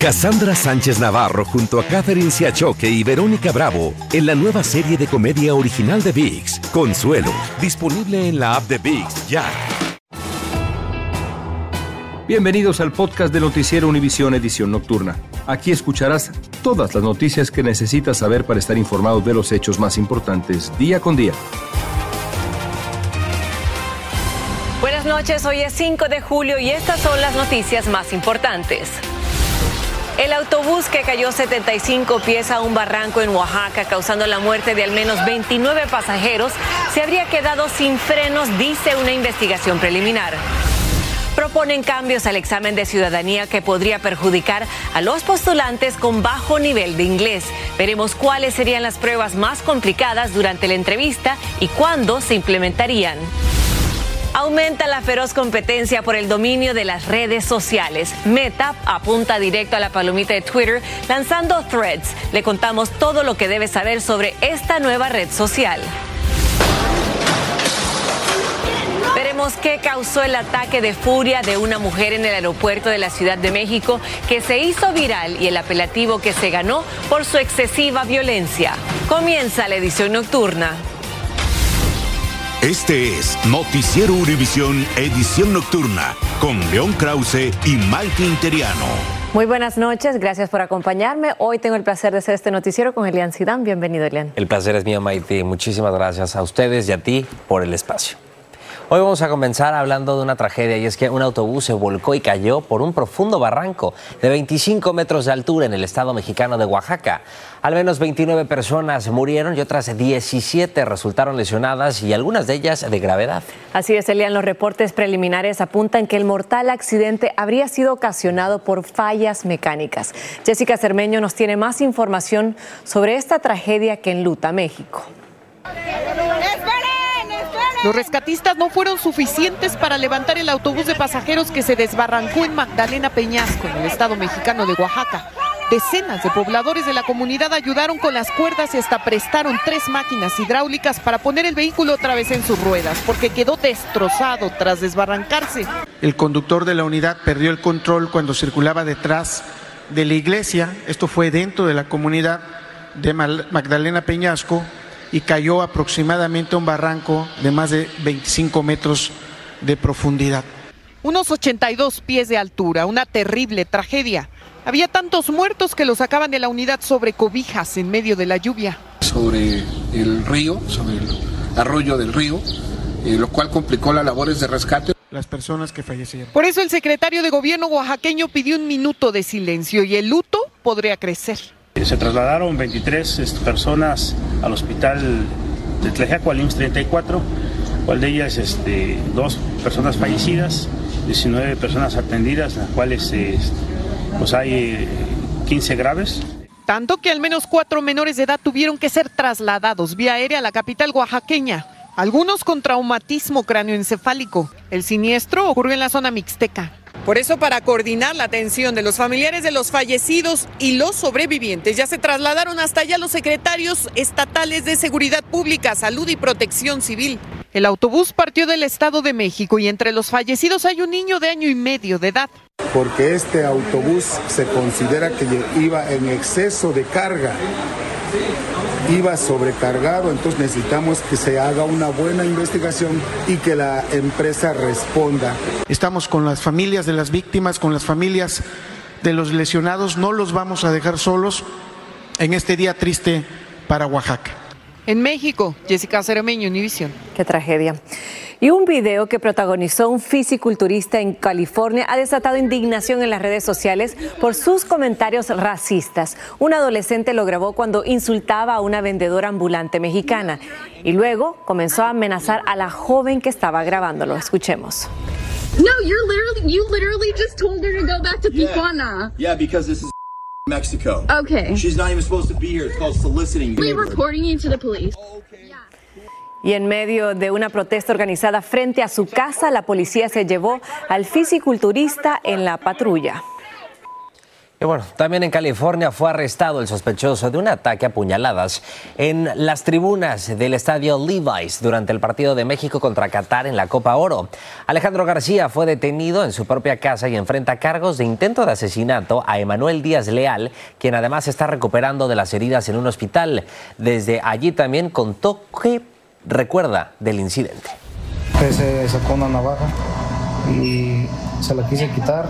Cassandra Sánchez Navarro junto a Catherine Siachoque y Verónica Bravo en la nueva serie de comedia original de VIX, Consuelo, disponible en la app de VIX ya. Bienvenidos al podcast de Noticiero Univisión Edición Nocturna. Aquí escucharás todas las noticias que necesitas saber para estar informado de los hechos más importantes día con día. Buenas noches, hoy es 5 de julio y estas son las noticias más importantes. El autobús que cayó 75 pies a un barranco en Oaxaca, causando la muerte de al menos 29 pasajeros, se habría quedado sin frenos, dice una investigación preliminar. Proponen cambios al examen de ciudadanía que podría perjudicar a los postulantes con bajo nivel de inglés. Veremos cuáles serían las pruebas más complicadas durante la entrevista y cuándo se implementarían. Aumenta la feroz competencia por el dominio de las redes sociales. Meta apunta directo a la palomita de Twitter lanzando threads. Le contamos todo lo que debe saber sobre esta nueva red social. Veremos qué causó el ataque de furia de una mujer en el aeropuerto de la Ciudad de México que se hizo viral y el apelativo que se ganó por su excesiva violencia. Comienza la edición nocturna. Este es Noticiero Univisión Edición Nocturna con León Krause y Mike Interiano. Muy buenas noches, gracias por acompañarme. Hoy tengo el placer de hacer este noticiero con Elian Sidán. Bienvenido, Elian. El placer es mío, Maite. Muchísimas gracias a ustedes y a ti por el espacio. Hoy vamos a comenzar hablando de una tragedia y es que un autobús se volcó y cayó por un profundo barranco de 25 metros de altura en el estado mexicano de Oaxaca. Al menos 29 personas murieron y otras 17 resultaron lesionadas y algunas de ellas de gravedad. Así es, Elian. Los reportes preliminares apuntan que el mortal accidente habría sido ocasionado por fallas mecánicas. Jessica Cermeño nos tiene más información sobre esta tragedia que enluta México. Los rescatistas no fueron suficientes para levantar el autobús de pasajeros que se desbarrancó en Magdalena Peñasco, en el estado mexicano de Oaxaca. Decenas de pobladores de la comunidad ayudaron con las cuerdas y hasta prestaron tres máquinas hidráulicas para poner el vehículo otra vez en sus ruedas, porque quedó destrozado tras desbarrancarse. El conductor de la unidad perdió el control cuando circulaba detrás de la iglesia. Esto fue dentro de la comunidad de Magdalena Peñasco y cayó aproximadamente a un barranco de más de 25 metros de profundidad. Unos 82 pies de altura, una terrible tragedia. Había tantos muertos que los sacaban de la unidad sobre cobijas en medio de la lluvia. Sobre el río, sobre el arroyo del río, eh, lo cual complicó las labores de rescate. Las personas que fallecieron. Por eso el secretario de gobierno oaxaqueño pidió un minuto de silencio y el luto podría crecer. Se trasladaron 23 este, personas al hospital de Tlejaco, al IMSS 34, cual de ellas este, dos personas fallecidas, 19 personas atendidas, las cuales este, pues hay 15 graves. Tanto que al menos cuatro menores de edad tuvieron que ser trasladados vía aérea a la capital oaxaqueña, algunos con traumatismo cráneoencefálico. El siniestro ocurrió en la zona mixteca. Por eso, para coordinar la atención de los familiares de los fallecidos y los sobrevivientes, ya se trasladaron hasta allá los secretarios estatales de Seguridad Pública, Salud y Protección Civil. El autobús partió del Estado de México y entre los fallecidos hay un niño de año y medio de edad. Porque este autobús se considera que iba en exceso de carga iba sobrecargado, entonces necesitamos que se haga una buena investigación y que la empresa responda. Estamos con las familias de las víctimas, con las familias de los lesionados, no los vamos a dejar solos en este día triste para Oaxaca. En México, Jessica Ceremeño, Univisión. Qué tragedia. Y un video que protagonizó un fisiculturista en California ha desatado indignación en las redes sociales por sus comentarios racistas. Un adolescente lo grabó cuando insultaba a una vendedora ambulante mexicana y luego comenzó a amenazar a la joven que estaba grabándolo. Escuchemos. No, you're literally, you literally just told her to go back to Tijuana. Yeah, because this is Mexico. Okay. She's not even supposed to be here. It's called soliciting. We're reporting you to the police. Y en medio de una protesta organizada frente a su casa, la policía se llevó al fisiculturista en la patrulla. Y bueno, también en California fue arrestado el sospechoso de un ataque a puñaladas en las tribunas del estadio Levi's durante el partido de México contra Qatar en la Copa Oro. Alejandro García fue detenido en su propia casa y enfrenta cargos de intento de asesinato a Emanuel Díaz Leal, quien además está recuperando de las heridas en un hospital. Desde allí también contó que recuerda del incidente. Se sacó una navaja y se la quise quitar.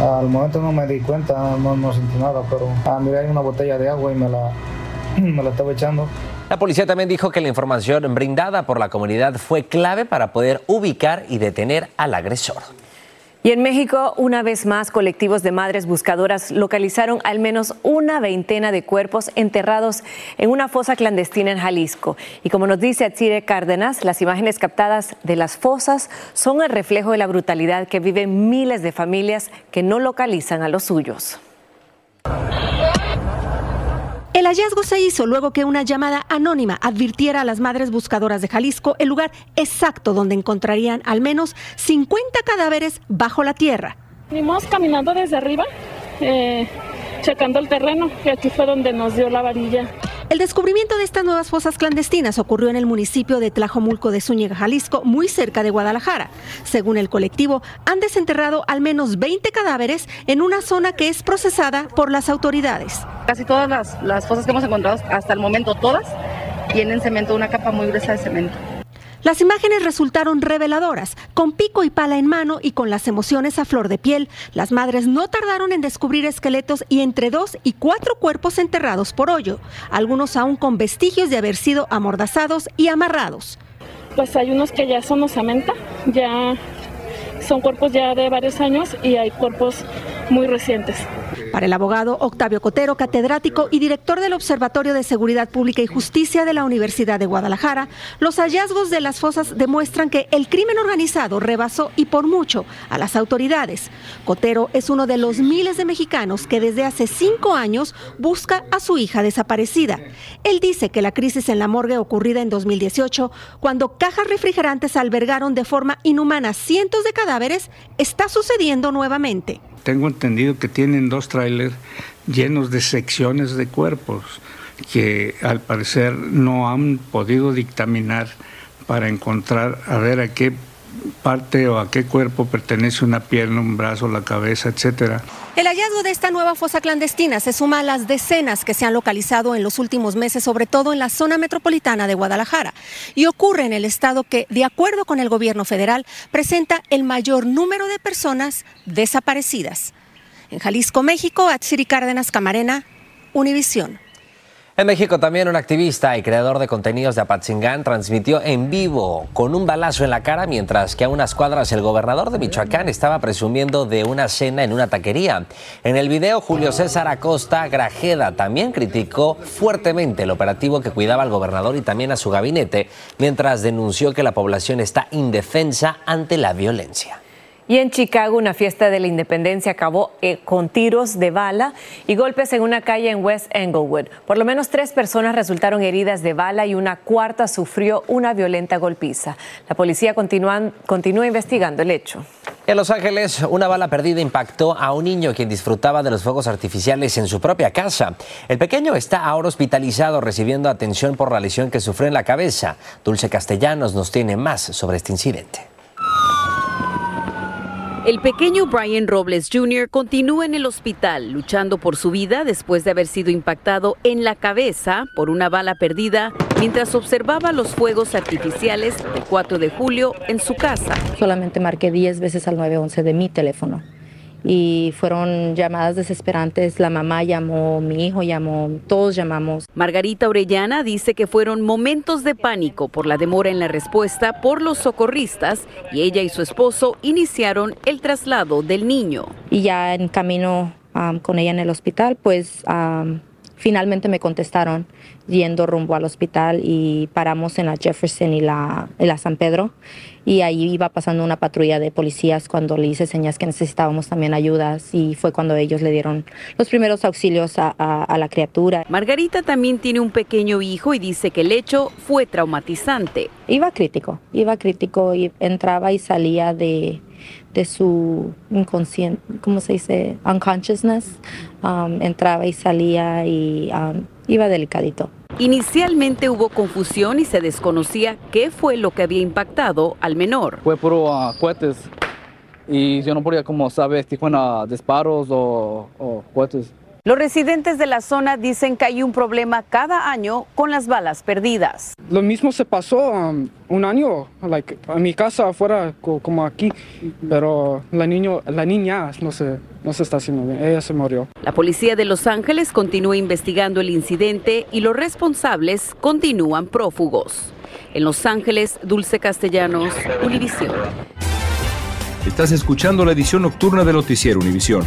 Al momento no me di cuenta, no, no sentí nada, pero ah, miré hay una botella de agua y me la, me la estaba echando. La policía también dijo que la información brindada por la comunidad fue clave para poder ubicar y detener al agresor. Y en México, una vez más, colectivos de madres buscadoras localizaron al menos una veintena de cuerpos enterrados en una fosa clandestina en Jalisco. Y como nos dice Atsire Cárdenas, las imágenes captadas de las fosas son el reflejo de la brutalidad que viven miles de familias que no localizan a los suyos. El hallazgo se hizo luego que una llamada anónima advirtiera a las madres buscadoras de Jalisco el lugar exacto donde encontrarían al menos 50 cadáveres bajo la tierra. Venimos caminando desde arriba, eh, checando el terreno, y aquí fue donde nos dio la varilla. El descubrimiento de estas nuevas fosas clandestinas ocurrió en el municipio de Tlajomulco de Zúñiga, Jalisco, muy cerca de Guadalajara. Según el colectivo, han desenterrado al menos 20 cadáveres en una zona que es procesada por las autoridades. Casi todas las, fosas que hemos encontrado hasta el momento, todas, tienen cemento, una capa muy gruesa de cemento. Las imágenes resultaron reveladoras. Con pico y pala en mano y con las emociones a flor de piel, las madres no tardaron en descubrir esqueletos y entre dos y cuatro cuerpos enterrados por hoyo, algunos aún con vestigios de haber sido amordazados y amarrados. Pues hay unos que ya son osamenta, ya son cuerpos ya de varios años y hay cuerpos muy recientes. Para el abogado Octavio Cotero, catedrático y director del Observatorio de Seguridad Pública y Justicia de la Universidad de Guadalajara, los hallazgos de las fosas demuestran que el crimen organizado rebasó y por mucho a las autoridades. Cotero es uno de los miles de mexicanos que desde hace cinco años busca a su hija desaparecida. Él dice que la crisis en la morgue ocurrida en 2018, cuando cajas refrigerantes albergaron de forma inhumana cientos de cadáveres, está sucediendo nuevamente. Tengo entendido que tienen dos trailers llenos de secciones de cuerpos que al parecer no han podido dictaminar para encontrar a ver a qué parte o a qué cuerpo pertenece una pierna, un brazo, la cabeza, etcétera. El hallazgo de esta nueva fosa clandestina se suma a las decenas que se han localizado en los últimos meses, sobre todo en la zona metropolitana de Guadalajara, y ocurre en el estado que, de acuerdo con el gobierno federal, presenta el mayor número de personas desaparecidas. En Jalisco, México, Atsiri Cárdenas Camarena, Univisión. En México también un activista y creador de contenidos de Apatzingán transmitió en vivo con un balazo en la cara mientras que a unas cuadras el gobernador de Michoacán estaba presumiendo de una cena en una taquería. En el video Julio César Acosta Grajeda también criticó fuertemente el operativo que cuidaba al gobernador y también a su gabinete mientras denunció que la población está indefensa ante la violencia. Y en Chicago, una fiesta de la independencia acabó eh, con tiros de bala y golpes en una calle en West Englewood. Por lo menos tres personas resultaron heridas de bala y una cuarta sufrió una violenta golpiza. La policía continúa, continúa investigando el hecho. En Los Ángeles, una bala perdida impactó a un niño quien disfrutaba de los fuegos artificiales en su propia casa. El pequeño está ahora hospitalizado recibiendo atención por la lesión que sufrió en la cabeza. Dulce Castellanos nos tiene más sobre este incidente. El pequeño Brian Robles Jr. continúa en el hospital luchando por su vida después de haber sido impactado en la cabeza por una bala perdida mientras observaba los fuegos artificiales del 4 de julio en su casa. Solamente marqué 10 veces al 911 de mi teléfono y fueron llamadas desesperantes. La mamá llamó, mi hijo llamó, todos llamamos. Margarita Orellana dice que fueron momentos de pánico por la demora en la respuesta por los socorristas y ella y su esposo iniciaron el traslado del niño. Y ya en camino um, con ella en el hospital, pues um, finalmente me contestaron yendo rumbo al hospital y paramos en la Jefferson y la, en la San Pedro y ahí iba pasando una patrulla de policías cuando le hice señas que necesitábamos también ayudas y fue cuando ellos le dieron los primeros auxilios a, a, a la criatura. Margarita también tiene un pequeño hijo y dice que el hecho fue traumatizante. Iba crítico, iba crítico y entraba y salía de de su inconsciente, ¿cómo se dice? Unconsciousness. Um, entraba y salía y um, iba delicadito. Inicialmente hubo confusión y se desconocía qué fue lo que había impactado al menor. Fue puro uh, cohetes y yo no podía como si fueron disparos o, o cohetes. Los residentes de la zona dicen que hay un problema cada año con las balas perdidas. Lo mismo se pasó um, un año, like, a mi casa afuera como aquí, pero la, niño, la niña no se, no se está haciendo bien, ella se murió. La policía de Los Ángeles continúa investigando el incidente y los responsables continúan prófugos. En Los Ángeles, Dulce Castellanos, Univisión. Estás escuchando la edición nocturna de Noticiero Univisión.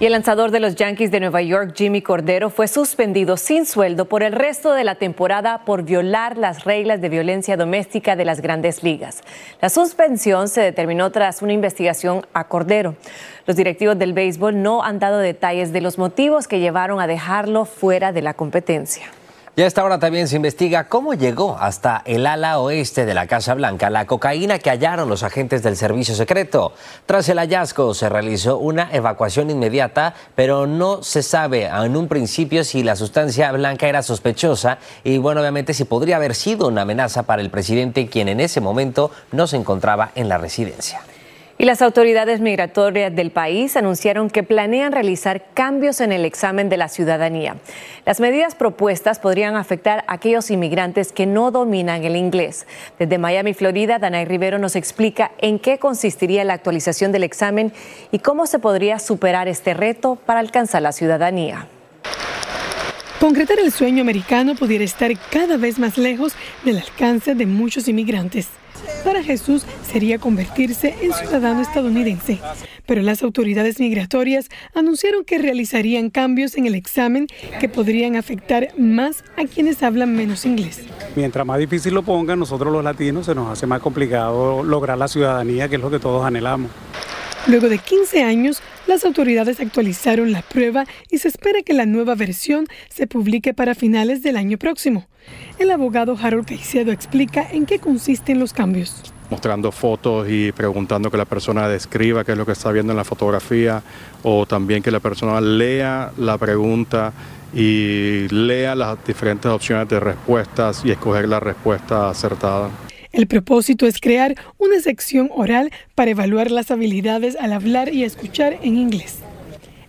Y el lanzador de los Yankees de Nueva York, Jimmy Cordero, fue suspendido sin sueldo por el resto de la temporada por violar las reglas de violencia doméstica de las grandes ligas. La suspensión se determinó tras una investigación a Cordero. Los directivos del béisbol no han dado detalles de los motivos que llevaron a dejarlo fuera de la competencia. Y a esta hora también se investiga cómo llegó hasta el ala oeste de la Casa Blanca la cocaína que hallaron los agentes del servicio secreto. Tras el hallazgo se realizó una evacuación inmediata, pero no se sabe en un principio si la sustancia blanca era sospechosa y bueno, obviamente si podría haber sido una amenaza para el presidente quien en ese momento no se encontraba en la residencia. Y las autoridades migratorias del país anunciaron que planean realizar cambios en el examen de la ciudadanía. Las medidas propuestas podrían afectar a aquellos inmigrantes que no dominan el inglés. Desde Miami, Florida, Danay Rivero nos explica en qué consistiría la actualización del examen y cómo se podría superar este reto para alcanzar la ciudadanía. Concretar el sueño americano pudiera estar cada vez más lejos del alcance de muchos inmigrantes. Para Jesús sería convertirse en ciudadano estadounidense, pero las autoridades migratorias anunciaron que realizarían cambios en el examen que podrían afectar más a quienes hablan menos inglés. Mientras más difícil lo pongan, nosotros los latinos se nos hace más complicado lograr la ciudadanía, que es lo que todos anhelamos. Luego de 15 años, las autoridades actualizaron la prueba y se espera que la nueva versión se publique para finales del año próximo. El abogado Harold Caicedo explica en qué consisten los cambios mostrando fotos y preguntando que la persona describa qué es lo que está viendo en la fotografía o también que la persona lea la pregunta y lea las diferentes opciones de respuestas y escoger la respuesta acertada. El propósito es crear una sección oral para evaluar las habilidades al hablar y escuchar en inglés.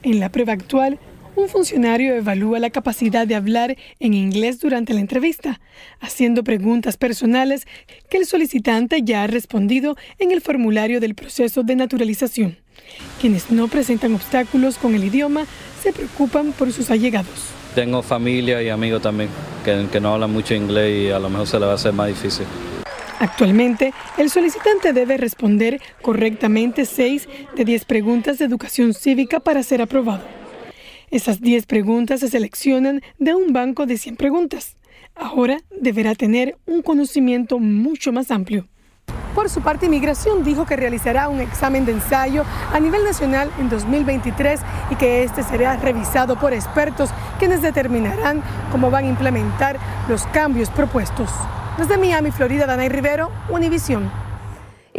En la prueba actual, un funcionario evalúa la capacidad de hablar en inglés durante la entrevista, haciendo preguntas personales que el solicitante ya ha respondido en el formulario del proceso de naturalización. Quienes no presentan obstáculos con el idioma se preocupan por sus allegados. Tengo familia y amigos también que, no hablan mucho inglés y a lo mejor se le va a hacer más difícil. Actualmente, el solicitante debe responder correctamente 6 de 10 preguntas de educación cívica para ser aprobado. Esas 10 preguntas se seleccionan de un banco de 100 preguntas. Ahora deberá tener un conocimiento mucho más amplio. Por su parte, Inmigración dijo que realizará un examen de ensayo a nivel nacional en 2023 y que este será revisado por expertos quienes determinarán cómo van a implementar los cambios propuestos. Desde Miami, Florida, Danay Rivero, Univisión.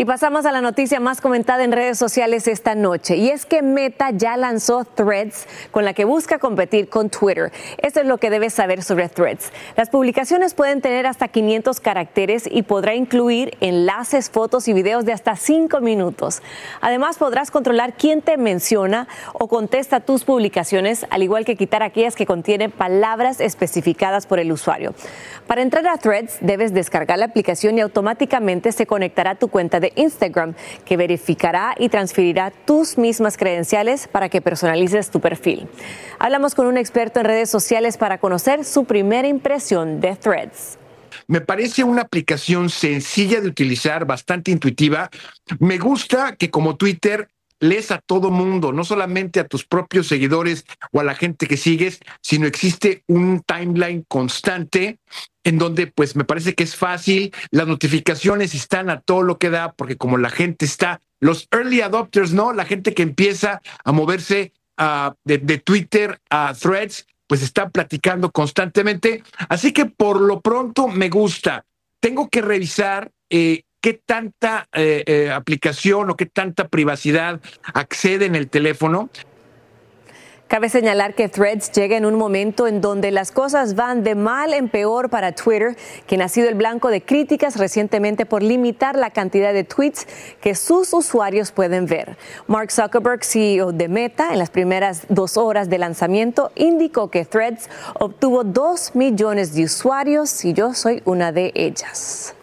Y pasamos a la noticia más comentada en redes sociales esta noche, y es que Meta ya lanzó Threads con la que busca competir con Twitter. Esto es lo que debes saber sobre Threads. Las publicaciones pueden tener hasta 500 caracteres y podrá incluir enlaces, fotos y videos de hasta 5 minutos. Además, podrás controlar quién te menciona o contesta tus publicaciones, al igual que quitar aquellas que contienen palabras especificadas por el usuario. Para entrar a Threads, debes descargar la aplicación y automáticamente se conectará a tu cuenta de Instagram, que verificará y transferirá tus mismas credenciales para que personalices tu perfil. Hablamos con un experto en redes sociales para conocer su primera impresión de Threads. Me parece una aplicación sencilla de utilizar, bastante intuitiva. Me gusta que como Twitter lees a todo mundo, no solamente a tus propios seguidores o a la gente que sigues, sino existe un timeline constante en donde pues me parece que es fácil, las notificaciones están a todo lo que da, porque como la gente está, los early adopters, ¿no? La gente que empieza a moverse ah, de, de Twitter a threads, pues está platicando constantemente. Así que por lo pronto me gusta. Tengo que revisar eh, qué tanta eh, eh, aplicación o qué tanta privacidad accede en el teléfono. Cabe señalar que Threads llega en un momento en donde las cosas van de mal en peor para Twitter, quien ha sido el blanco de críticas recientemente por limitar la cantidad de tweets que sus usuarios pueden ver. Mark Zuckerberg, CEO de Meta, en las primeras dos horas de lanzamiento, indicó que Threads obtuvo dos millones de usuarios y yo soy una de ellas.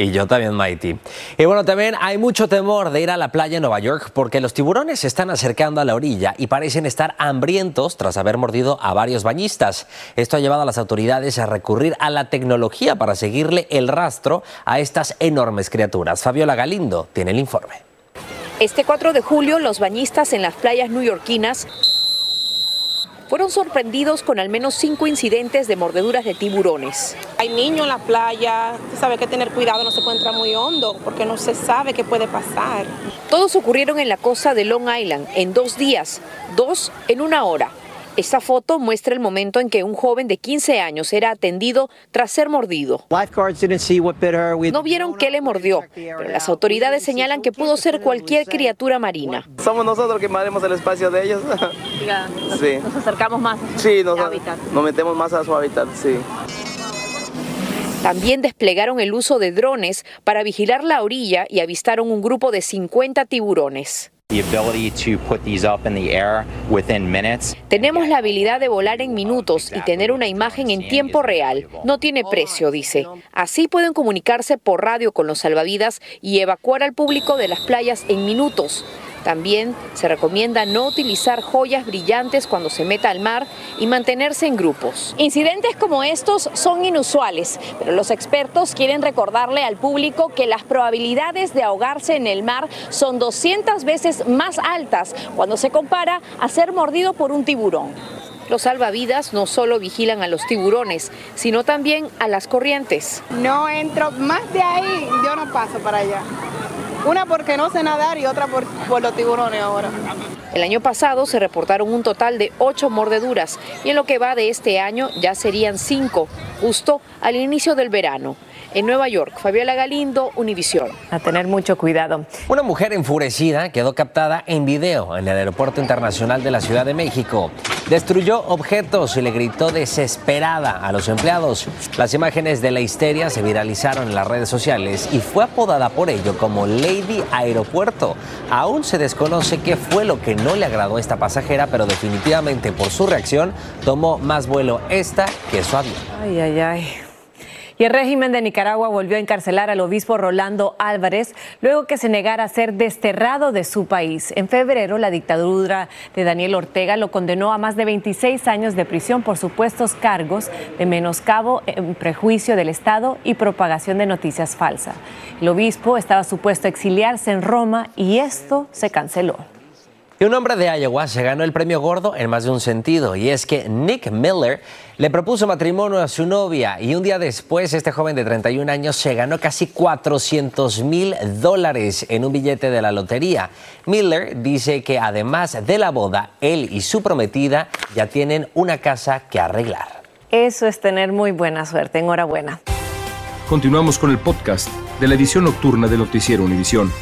Y yo también, Mighty. Y bueno, también hay mucho temor de ir a la playa en Nueva York porque los tiburones se están acercando a la orilla y parecen estar hambrientos tras haber mordido a varios bañistas. Esto ha llevado a las autoridades a recurrir a la tecnología para seguirle el rastro a estas enormes criaturas. Fabiola Galindo tiene el informe. Este 4 de julio, los bañistas en las playas newyorkinas fueron sorprendidos con al menos cinco incidentes de mordeduras de tiburones. Hay niños en la playa, sabe que tener cuidado, no se puede entrar muy hondo porque no se sabe qué puede pasar. Todos ocurrieron en la costa de Long Island en dos días, dos en una hora. Esta foto muestra el momento en que un joven de 15 años era atendido tras ser mordido. No vieron qué le mordió, pero las autoridades señalan que pudo ser cualquier criatura marina. Somos nosotros que invadimos el espacio de ellos. sí. Nos acercamos más. Sí, nos, nos metemos más a su hábitat, sí. También desplegaron el uso de drones para vigilar la orilla y avistaron un grupo de 50 tiburones. Tenemos la habilidad de volar en minutos y tener una imagen en tiempo real. No tiene precio, dice. Así pueden comunicarse por radio con los salvavidas y evacuar al público de las playas en minutos. También se recomienda no utilizar joyas brillantes cuando se meta al mar y mantenerse en grupos. Incidentes como estos son inusuales, pero los expertos quieren recordarle al público que las probabilidades de ahogarse en el mar son 200 veces más altas cuando se compara a ser mordido por un tiburón. Los salvavidas no solo vigilan a los tiburones, sino también a las corrientes. No entro más de ahí, yo no paso para allá. Una porque no sé nadar y otra por, los tiburones ahora. El año pasado se reportaron un total de ocho mordeduras y en lo que va de este año ya serían cinco, justo al inicio del verano. En Nueva York, Fabiola Galindo, Univisión. A tener mucho cuidado. Una mujer enfurecida quedó captada en video en el Aeropuerto Internacional de la Ciudad de México. Destruyó objetos y le gritó desesperada a los empleados. Las imágenes de la histeria se viralizaron en las redes sociales y fue apodada por ello como Lady Aeropuerto. Aún se desconoce qué fue lo que no le agradó a esta pasajera, pero definitivamente por su reacción tomó más vuelo esta que su avión. Ay, ay, ay. Y el régimen de Nicaragua volvió a encarcelar al obispo Rolando Álvarez luego que se negara a ser desterrado de su país. En febrero, la dictadura de Daniel Ortega lo condenó a más de 26 años de prisión por supuestos cargos de menoscabo, en prejuicio del Estado y propagación de noticias falsas. El obispo estaba supuesto a exiliarse en Roma y esto se canceló. Y un hombre de Iowa se ganó el premio gordo en más de un sentido, y es que Nick Miller le propuso matrimonio a su novia y un día después este joven de 31 años se ganó casi 400 mil dólares en un billete de la lotería. Miller dice que además de la boda, él y su prometida ya tienen una casa que arreglar. Eso es tener muy buena suerte. Enhorabuena. Continuamos con el podcast de la edición nocturna de Noticiero Univisión.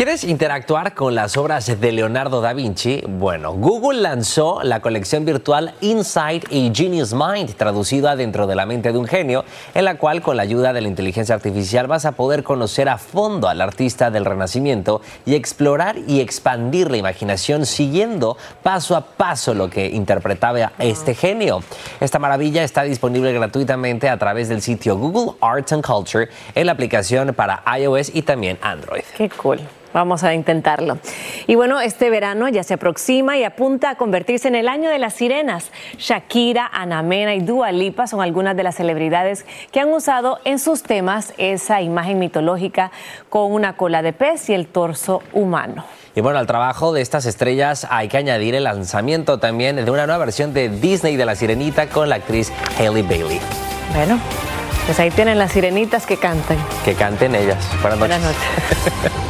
¿Quieres interactuar con las obras de Leonardo da Vinci? Bueno, Google lanzó la colección virtual Inside a Genius Mind, traducida dentro de la mente de un genio, en la cual con la ayuda de la inteligencia artificial vas a poder conocer a fondo al artista del Renacimiento y explorar y expandir la imaginación siguiendo paso a paso lo que interpretaba este genio. Esta maravilla está disponible gratuitamente a través del sitio Google Arts and Culture en la aplicación para iOS y también Android. Qué cool. Vamos a intentarlo. Y bueno, este verano ya se aproxima y apunta a convertirse en el año de las sirenas. Shakira, Ana Mena y Dua Lipa son algunas de las celebridades que han usado en sus temas esa imagen mitológica con una cola de pez y el torso humano. Y bueno, al trabajo de estas estrellas hay que añadir el lanzamiento también de una nueva versión de Disney de La Sirenita con la actriz Hailey Bailey. Bueno, pues ahí tienen las sirenitas que canten. Que canten ellas. Buenas noches. Buenas noches.